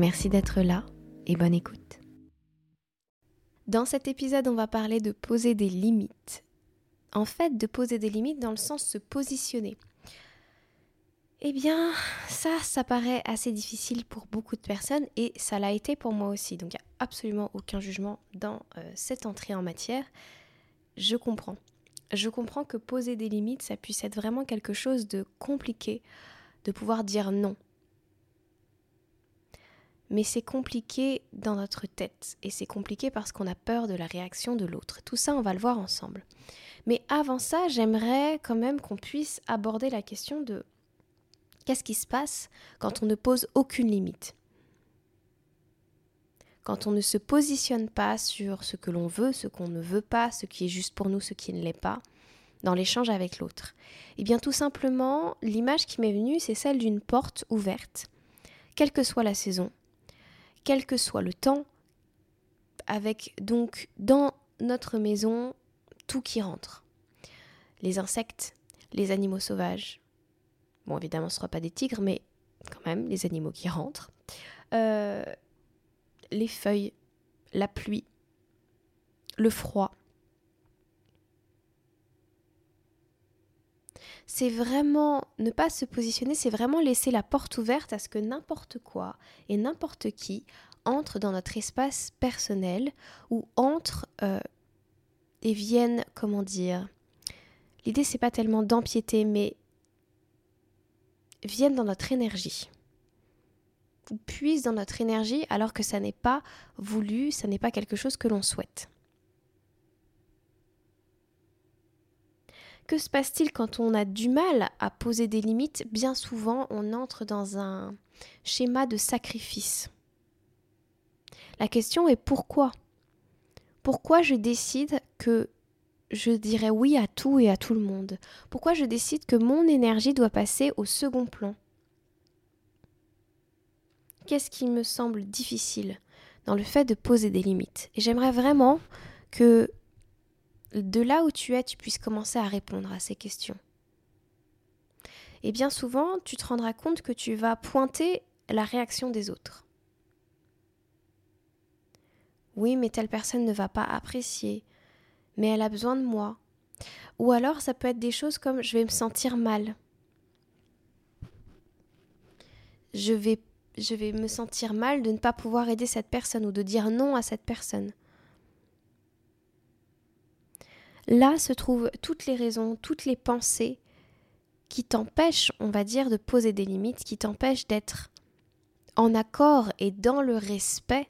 Merci d'être là et bonne écoute. Dans cet épisode, on va parler de poser des limites. En fait, de poser des limites dans le sens se positionner. Eh bien, ça, ça paraît assez difficile pour beaucoup de personnes et ça l'a été pour moi aussi. Donc, il n'y a absolument aucun jugement dans euh, cette entrée en matière. Je comprends. Je comprends que poser des limites, ça puisse être vraiment quelque chose de compliqué, de pouvoir dire non mais c'est compliqué dans notre tête et c'est compliqué parce qu'on a peur de la réaction de l'autre. Tout ça, on va le voir ensemble. Mais avant ça, j'aimerais quand même qu'on puisse aborder la question de qu'est-ce qui se passe quand on ne pose aucune limite? Quand on ne se positionne pas sur ce que l'on veut, ce qu'on ne veut pas, ce qui est juste pour nous, ce qui ne l'est pas, dans l'échange avec l'autre Eh bien tout simplement, l'image qui m'est venue, c'est celle d'une porte ouverte, quelle que soit la saison, quel que soit le temps, avec donc dans notre maison tout qui rentre. Les insectes, les animaux sauvages. Bon, évidemment, ce ne sera pas des tigres, mais quand même, les animaux qui rentrent. Euh, les feuilles, la pluie, le froid. C'est vraiment ne pas se positionner, c'est vraiment laisser la porte ouverte à ce que n'importe quoi et n'importe qui entre dans notre espace personnel ou entre euh, et viennent, comment dire, l'idée c'est pas tellement d'empiéter, mais viennent dans notre énergie ou puissent dans notre énergie alors que ça n'est pas voulu, ça n'est pas quelque chose que l'on souhaite. Que se passe-t-il quand on a du mal à poser des limites? Bien souvent, on entre dans un schéma de sacrifice. La question est pourquoi? Pourquoi je décide que je dirais oui à tout et à tout le monde? Pourquoi je décide que mon énergie doit passer au second plan? Qu'est-ce qui me semble difficile dans le fait de poser des limites? Et j'aimerais vraiment que de là où tu es, tu puisses commencer à répondre à ces questions. Et bien souvent, tu te rendras compte que tu vas pointer la réaction des autres. Oui, mais telle personne ne va pas apprécier, mais elle a besoin de moi. Ou alors ça peut être des choses comme je vais me sentir mal. Je vais, je vais me sentir mal de ne pas pouvoir aider cette personne ou de dire non à cette personne. Là se trouvent toutes les raisons, toutes les pensées qui t'empêchent, on va dire, de poser des limites, qui t'empêchent d'être en accord et dans le respect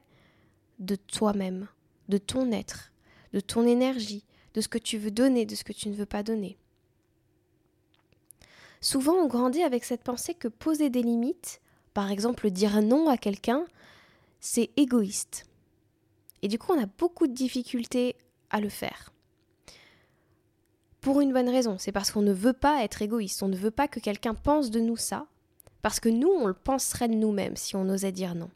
de toi-même, de ton être, de ton énergie, de ce que tu veux donner, de ce que tu ne veux pas donner. Souvent, on grandit avec cette pensée que poser des limites, par exemple dire non à quelqu'un, c'est égoïste. Et du coup, on a beaucoup de difficultés à le faire. Pour une bonne raison, c'est parce qu'on ne veut pas être égoïste, on ne veut pas que quelqu'un pense de nous ça, parce que nous, on le penserait de nous-mêmes si on osait dire non.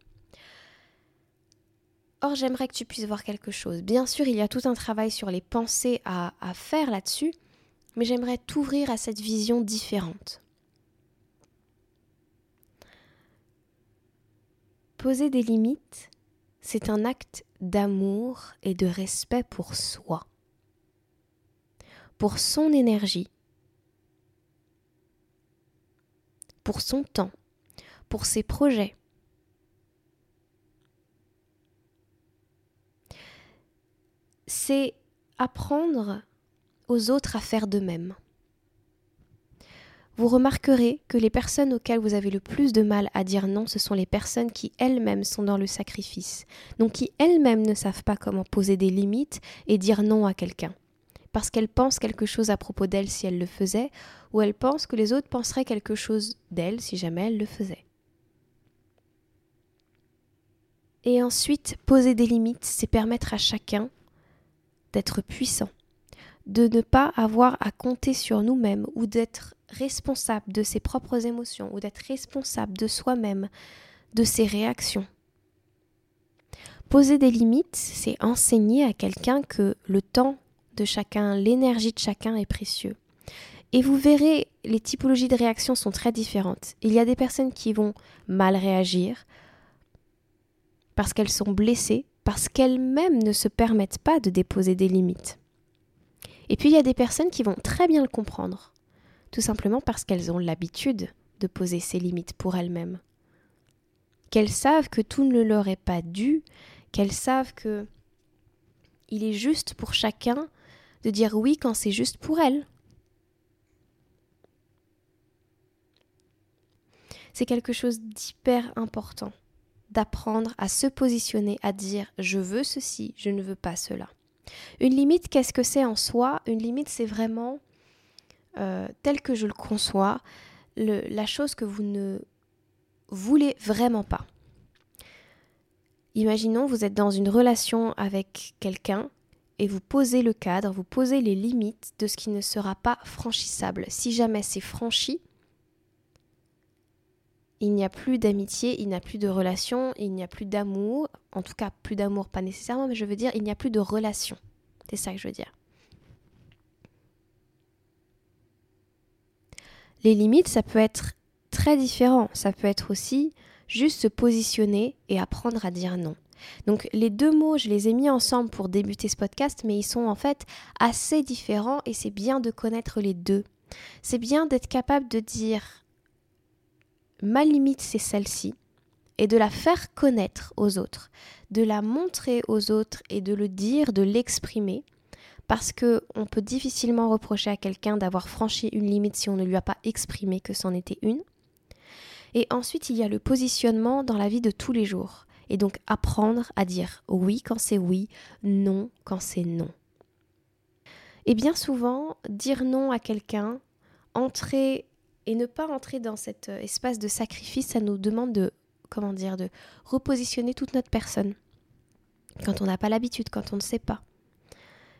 Or, j'aimerais que tu puisses voir quelque chose. Bien sûr, il y a tout un travail sur les pensées à, faire là-dessus, mais j'aimerais t'ouvrir à cette vision différente. Poser des limites, c'est un acte d'amour et de respect pour soi, pour son énergie, pour son temps, pour ses projets, c'est apprendre aux autres à faire de même. Vous remarquerez que les personnes auxquelles vous avez le plus de mal à dire non, ce sont les personnes qui elles-mêmes sont dans le sacrifice, donc qui elles-mêmes ne savent pas comment poser des limites et dire non à quelqu'un, parce qu'elles pensent quelque chose à propos d'elles si elles le faisaient, ou elles pensent que les autres penseraient quelque chose d'elles si jamais elles le faisaient. Et ensuite, poser des limites, c'est permettre à chacun d'être puissant, de ne pas avoir à compter sur nous-mêmes ou d'être responsable de ses propres émotions ou d'être responsable de soi-même, de ses réactions. Poser des limites, c'est enseigner à quelqu'un que le temps de chacun, l'énergie de chacun est précieux. Et vous verrez, les typologies de réactions sont très différentes. Il y a des personnes qui vont mal réagir parce qu'elles sont blessées, parce qu'elles-mêmes ne se permettent pas de déposer des limites. Et puis il y a des personnes qui vont très bien le comprendre, tout simplement parce qu'elles ont l'habitude de poser ces limites pour elles-mêmes. Qu'elles savent que tout ne leur est pas dû, qu'elles savent que il est juste pour chacun de dire oui quand c'est juste pour elles. C'est quelque chose d'hyper important d'apprendre à se positionner, à dire je veux ceci, je ne veux pas cela. Une limite, qu'est-ce que c'est en soi? Une limite, c'est vraiment, euh, tel que je le conçois, la chose que vous ne voulez vraiment pas. Imaginons, vous êtes dans une relation avec quelqu'un et vous posez le cadre, vous posez les limites de ce qui ne sera pas franchissable. Si jamais c'est franchi, il n'y a plus d'amitié, il n'y a plus de relation, il n'y a plus d'amour. En tout cas, plus d'amour, pas nécessairement, mais je veux dire, il n'y a plus de relation. C'est ça que je veux dire. Les limites, ça peut être très différent. Ça peut être aussi juste se positionner et apprendre à dire non. Donc les deux mots, je les ai mis ensemble pour débuter ce podcast, mais ils sont en fait assez différents et c'est bien de connaître les deux. C'est bien d'être capable de dire ma limite c'est celle-ci et de la faire connaître aux autres, de la montrer aux autres et de le dire, de l'exprimer parce que on peut difficilement reprocher à quelqu'un d'avoir franchi une limite si on ne lui a pas exprimé que c'en était une. Et ensuite, il y a le positionnement dans la vie de tous les jours. Et donc apprendre à dire oui quand c'est oui, non quand c'est non. Et bien souvent, dire non à quelqu'un, entrer et ne pas entrer dans cet euh, espace de sacrifice, ça nous demande de, comment dire, de repositionner toute notre personne. Quand on n'a pas l'habitude, quand on ne sait pas.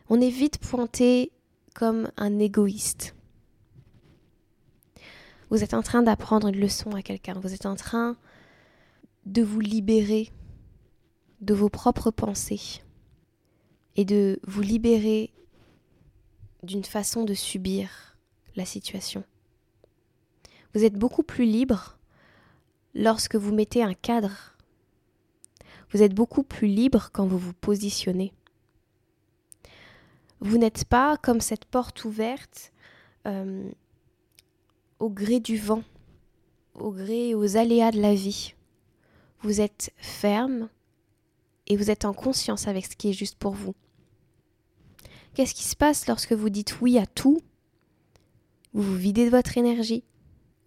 On est vite pointé comme un égoïste. Vous êtes en train d'apprendre une leçon à quelqu'un, vous êtes en train de vous libérer de vos propres pensées et de vous libérer d'une façon de subir la situation. Vous êtes beaucoup plus libre lorsque vous mettez un cadre. Vous êtes beaucoup plus libre quand vous vous positionnez. Vous n'êtes pas comme cette porte ouverte euh, au gré du vent, au gré aux aléas de la vie. Vous êtes ferme et vous êtes en conscience avec ce qui est juste pour vous. Qu'est-ce qui se passe lorsque vous dites oui à tout? Vous vous videz de votre énergie,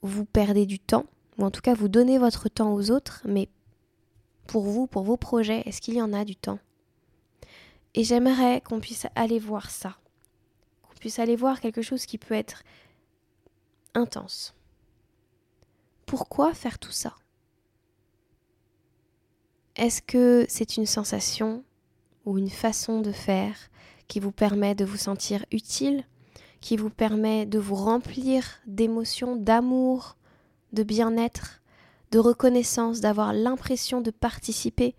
vous perdez du temps, ou en tout cas vous donnez votre temps aux autres, mais pour vous, pour vos projets, est-ce qu'il y en a du temps? Et j'aimerais qu'on puisse aller voir ça, qu'on puisse aller voir quelque chose qui peut être intense. Pourquoi faire tout ça? Est-ce que c'est une sensation ou une façon de faire qui vous permet de vous sentir utile, qui vous permet de vous remplir d'émotions, d'amour, de bien-être, de reconnaissance, d'avoir l'impression de participer?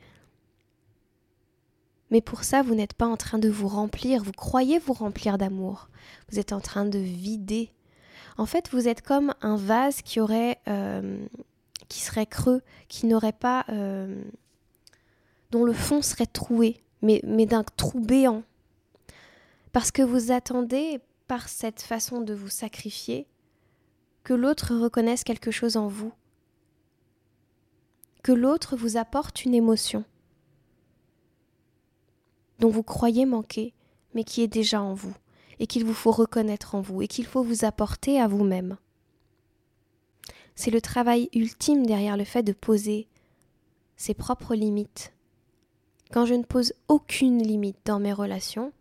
Mais pour ça, vous n'êtes pas en train de vous remplir, vous croyez vous remplir d'amour. Vous êtes en train de vider en fait, vous êtes comme un vase qui aurait, euh, qui serait creux, qui n'aurait pas, euh, dont le fond serait troué, mais, d'un trou béant. Parce que vous attendez, par cette façon de vous sacrifier, que l'autre reconnaisse quelque chose en vous, que l'autre vous apporte une émotion dont vous croyez manquer, mais qui est déjà en vous et qu'il vous faut reconnaître en vous et qu'il faut vous apporter à vous-même. C'est le travail ultime derrière le fait de poser ses propres limites. Quand je ne pose aucune limite dans mes relations,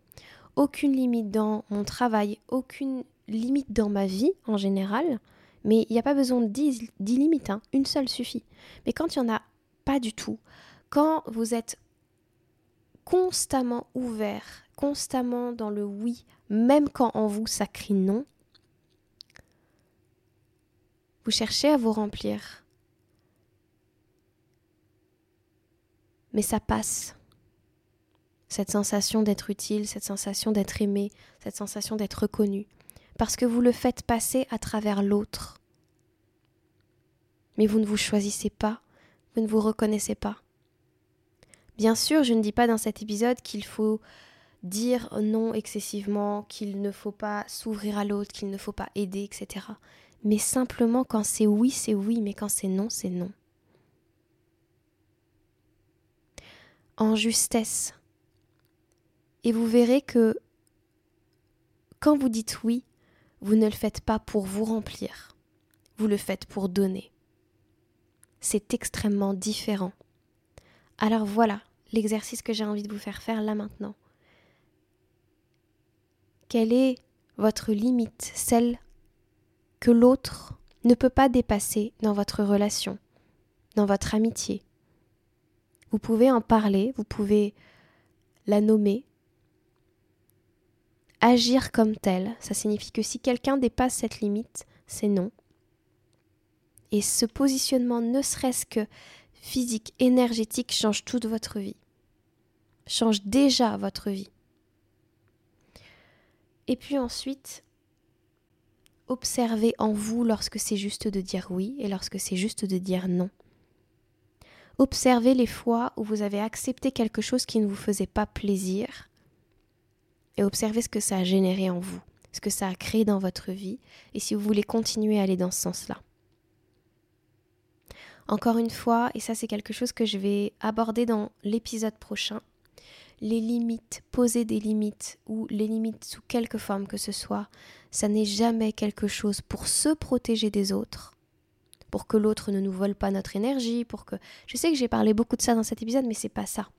aucune limite dans mon travail, aucune limite dans ma vie en général, mais il n'y a pas besoin de 10, limites, hein. une seule suffit. Mais quand il n'y en a pas du tout, Quand vous êtes constamment ouvert, constamment dans le oui, même quand en vous ça crie non, vous cherchez à vous remplir. Mais ça passe. Cette sensation d'être utile, cette sensation d'être aimé, cette sensation d'être reconnu. Parce que vous le faites passer à travers l'autre. Mais vous ne vous choisissez pas, vous ne vous reconnaissez pas. Bien sûr, je ne dis pas dans cet épisode qu'il faut dire non excessivement, qu'il ne faut pas s'ouvrir à l'autre, qu'il ne faut pas aider, etc. Mais simplement quand c'est oui, c'est oui, mais quand c'est non, c'est non. En justesse. Et vous verrez que quand vous dites oui, vous ne le faites pas pour vous remplir, vous le faites pour donner. C'est extrêmement différent. Alors voilà, l'exercice que j'ai envie de vous faire faire là maintenant. Quelle est votre limite, celle que l'autre ne peut pas dépasser dans votre relation, dans votre amitié? Vous pouvez en parler, vous pouvez la nommer. Agir comme tel, ça signifie que si quelqu'un dépasse cette limite, c'est non. Et ce positionnement, ne serait-ce que physique, énergétique, change toute votre vie. Change déjà votre vie. Et puis ensuite, observez en vous lorsque c'est juste de dire oui et lorsque c'est juste de dire non. Observez les fois où vous avez accepté quelque chose qui ne vous faisait pas plaisir et observez ce que ça a généré en vous, ce que ça a créé dans votre vie et si vous voulez continuer à aller dans ce sens-là. Encore une fois, et ça c'est quelque chose que je vais aborder dans l'épisode prochain, les limites, poser des limites ou les limites sous quelque forme que ce soit, ça n'est jamais quelque chose pour se protéger des autres, pour que l'autre ne nous vole pas notre énergie, pour que je sais que j'ai parlé beaucoup de ça dans cet épisode mais c'est pas ça.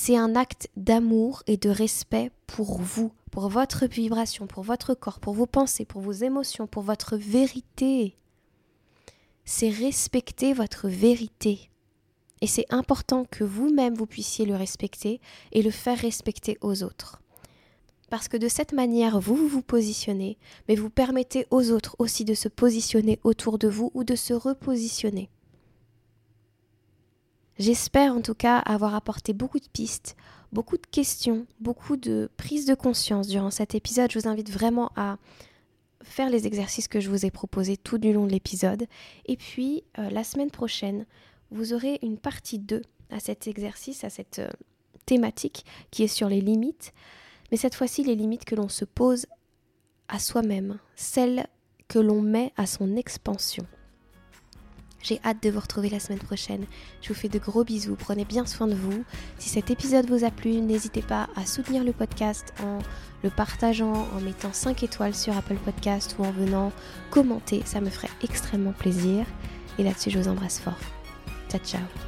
C'est un acte d'amour et de respect pour vous, pour votre vibration, pour votre corps, pour vos pensées, pour vos émotions, pour votre vérité c'est respecter votre vérité. Et c'est important que vous-même vous puissiez le respecter et le faire respecter aux autres. Parce que de cette manière, vous vous positionnez, mais vous permettez aux autres aussi de se positionner autour de vous ou de se repositionner. J'espère en tout cas avoir apporté beaucoup de pistes, beaucoup de questions, beaucoup de prises de conscience durant cet épisode. Je vous invite vraiment à faire les exercices que je vous ai proposés tout du long de l'épisode. Et puis, euh, la semaine prochaine, vous aurez une partie 2 à cet exercice, à cette euh, thématique qui est sur les limites. Mais cette fois-ci, les limites que l'on se pose à soi-même, celles que l'on met à son expansion. J'ai hâte de vous retrouver la semaine prochaine. Je vous fais de gros bisous, prenez bien soin de vous. Si cet épisode vous a plu, n'hésitez pas à soutenir le podcast en le partageant, en mettant 5 étoiles sur Apple Podcast ou en venant commenter, ça me ferait extrêmement plaisir. Et là-dessus, je vous embrasse fort. Ciao ciao